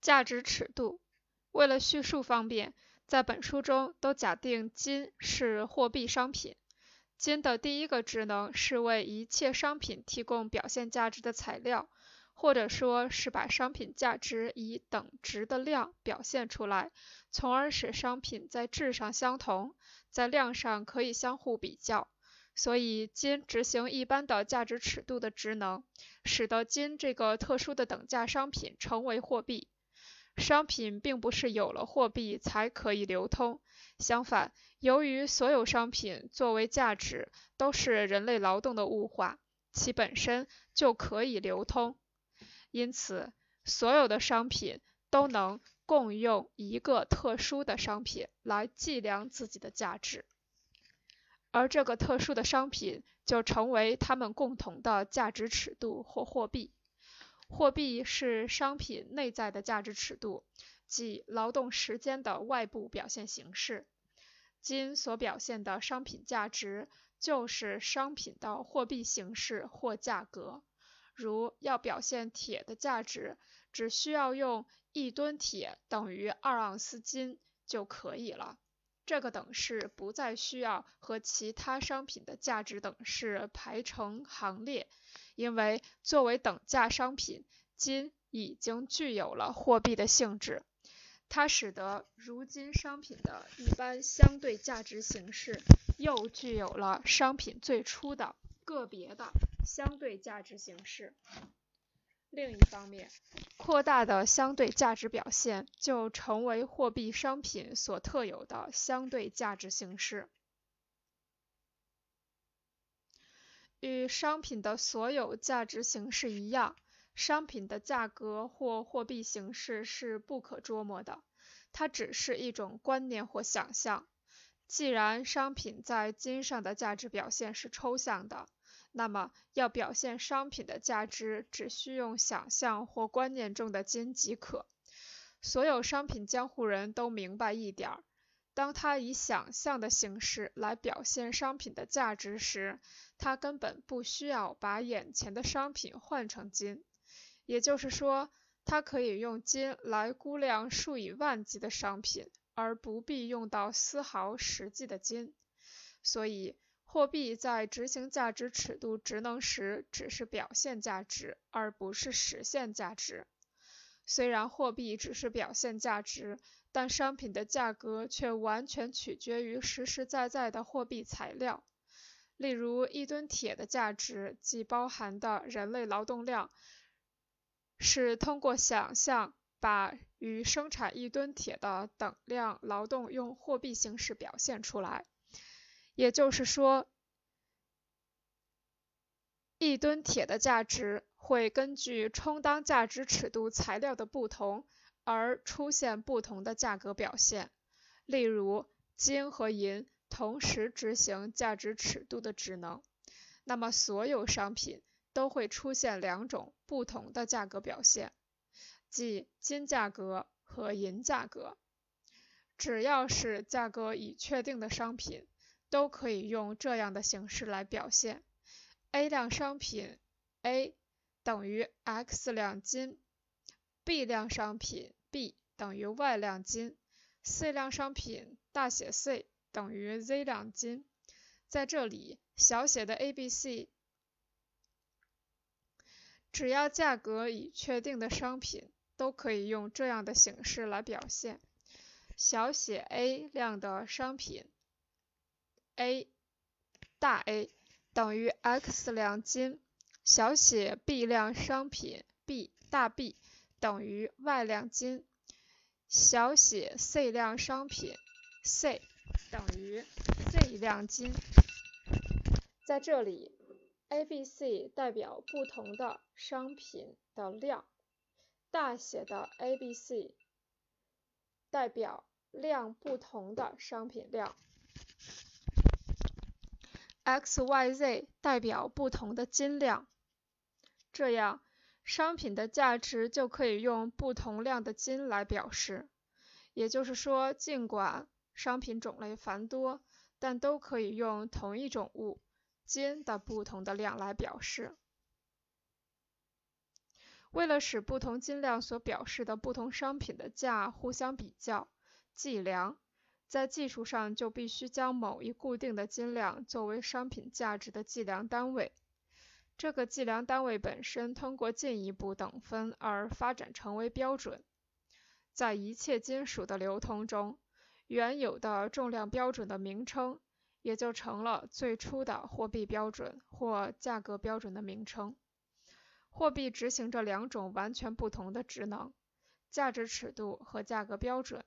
价值尺度。为了叙述方便，在本书中都假定金是货币商品。金的第一个职能是为一切商品提供表现价值的材料，或者说是把商品价值以等值的量表现出来，从而使商品在质上相同，在量上可以相互比较。所以，金执行一般的价值尺度的职能，使得金这个特殊的等价商品成为货币。商品并不是有了货币才可以流通，相反，由于所有商品作为价值都是人类劳动的物化，其本身就可以流通，因此，所有的商品都能共用一个特殊的商品来计量自己的价值，而这个特殊的商品就成为他们共同的价值尺度或货币。货币是商品内在的价值尺度，即劳动时间的外部表现形式。金所表现的商品价值，就是商品的货币形式或价格。如要表现铁的价值，只需要用一吨铁等于二盎司金就可以了。这个等式不再需要和其他商品的价值等式排成行列。因为作为等价商品，金已经具有了货币的性质，它使得如今商品的一般相对价值形式又具有了商品最初的个别的相对价值形式。另一方面，扩大的相对价值表现就成为货币商品所特有的相对价值形式。与商品的所有价值形式一样，商品的价格或货币形式是不可捉摸的，它只是一种观念或想象。既然商品在金上的价值表现是抽象的，那么要表现商品的价值，只需用想象或观念中的金即可。所有商品江湖人都明白一点。当他以想象的形式来表现商品的价值时，他根本不需要把眼前的商品换成金。也就是说，他可以用金来估量数以万计的商品，而不必用到丝毫实际的金。所以，货币在执行价值尺度职能时，只是表现价值，而不是实现价值。虽然货币只是表现价值。但商品的价格却完全取决于实实在在的货币材料。例如，一吨铁的价值，即包含的人类劳动量，是通过想象把与生产一吨铁的等量劳动用货币形式表现出来。也就是说，一吨铁的价值会根据充当价值尺度材料的不同。而出现不同的价格表现，例如金和银同时执行价值尺度的职能，那么所有商品都会出现两种不同的价格表现，即金价格和银价格。只要是价格已确定的商品，都可以用这样的形式来表现：A 量商品 A 等于 X 量金，B 量商品。B 等于 Y 量金，C 量商品大写 C 等于 Z 量金。在这里，小写的 A、B、C，只要价格已确定的商品，都可以用这样的形式来表现：小写 A 量的商品 A 大 A 等于 X 量金，小写 B 量商品 B 大 B。等于 Y 量金，小写 c 量商品 C 等于 Z 量金。在这里，A、B、C 代表不同的商品的量，大写的 A、B、C 代表量不同的商品量，X、Y、Z 代表不同的金量。这样。商品的价值就可以用不同量的金来表示，也就是说，尽管商品种类繁多，但都可以用同一种物金的不同的量来表示。为了使不同金量所表示的不同商品的价互相比较、计量，在技术上就必须将某一固定的金量作为商品价值的计量单位。这个计量单位本身通过进一步等分而发展成为标准。在一切金属的流通中，原有的重量标准的名称也就成了最初的货币标准或价格标准的名称。货币执行着两种完全不同的职能：价值尺度和价格标准。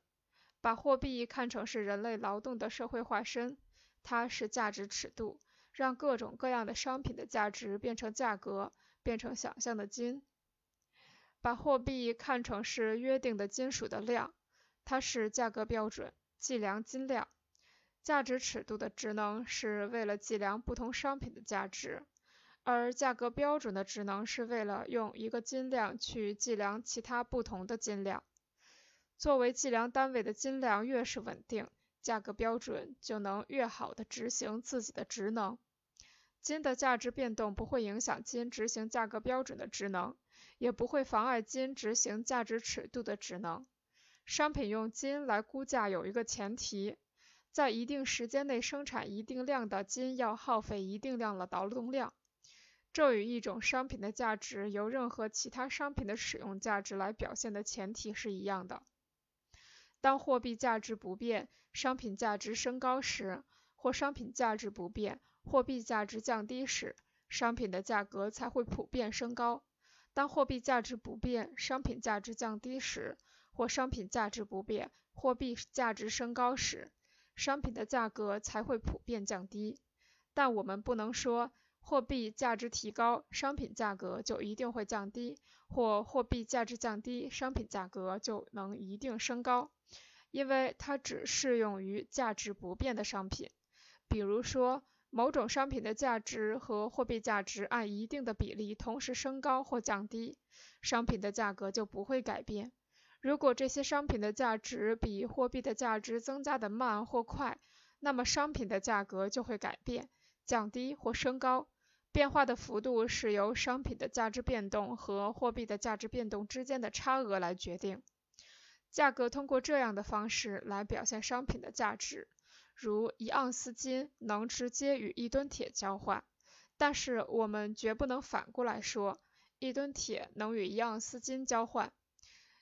把货币看成是人类劳动的社会化身，它是价值尺度。让各种各样的商品的价值变成价格，变成想象的金。把货币看成是约定的金属的量，它是价格标准，计量金量。价值尺度的职能是为了计量不同商品的价值，而价格标准的职能是为了用一个金量去计量其他不同的金量。作为计量单位的金量越是稳定，价格标准就能越好地执行自己的职能。金的价值变动不会影响金执行价格标准的职能，也不会妨碍金执行价值尺度的职能。商品用金来估价有一个前提，在一定时间内生产一定量的金要耗费一定量的劳动量。这与一种商品的价值由任何其他商品的使用价值来表现的前提是一样的。当货币价值不变，商品价值升高时，或商品价值不变。货币价值降低时，商品的价格才会普遍升高。当货币价值不变，商品价值降低时，或商品价值不变，货币价值升高时，商品的价格才会普遍降低。但我们不能说货币价值提高，商品价格就一定会降低，或货币价值降低，商品价格就能一定升高，因为它只适用于价值不变的商品。比如说。某种商品的价值和货币价值按一定的比例同时升高或降低，商品的价格就不会改变。如果这些商品的价值比货币的价值增加的慢或快，那么商品的价格就会改变、降低或升高。变化的幅度是由商品的价值变动和货币的价值变动之间的差额来决定。价格通过这样的方式来表现商品的价值。如一盎司金能直接与一吨铁交换，但是我们绝不能反过来说，一吨铁能与一盎司金交换。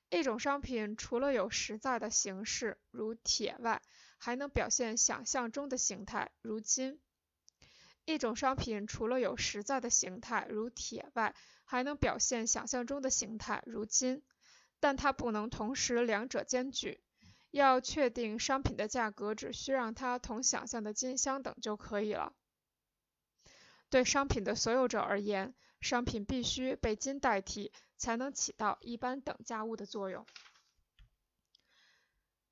一种商品除了有实在的形式，如铁外，还能表现想象中的形态，如金。一种商品除了有实在的形态，如铁外，还能表现想象中的形态，如金，但它不能同时两者兼具。要确定商品的价格，只需让它同想象的金相等就可以了。对商品的所有者而言，商品必须被金代替，才能起到一般等价物的作用。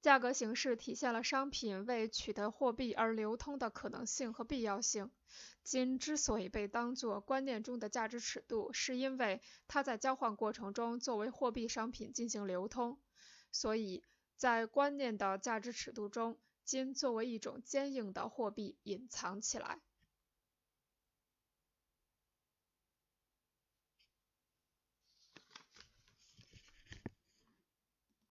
价格形式体现了商品为取得货币而流通的可能性和必要性。金之所以被当作观念中的价值尺度，是因为它在交换过程中作为货币商品进行流通，所以。在观念的价值尺度中，金作为一种坚硬的货币隐藏起来。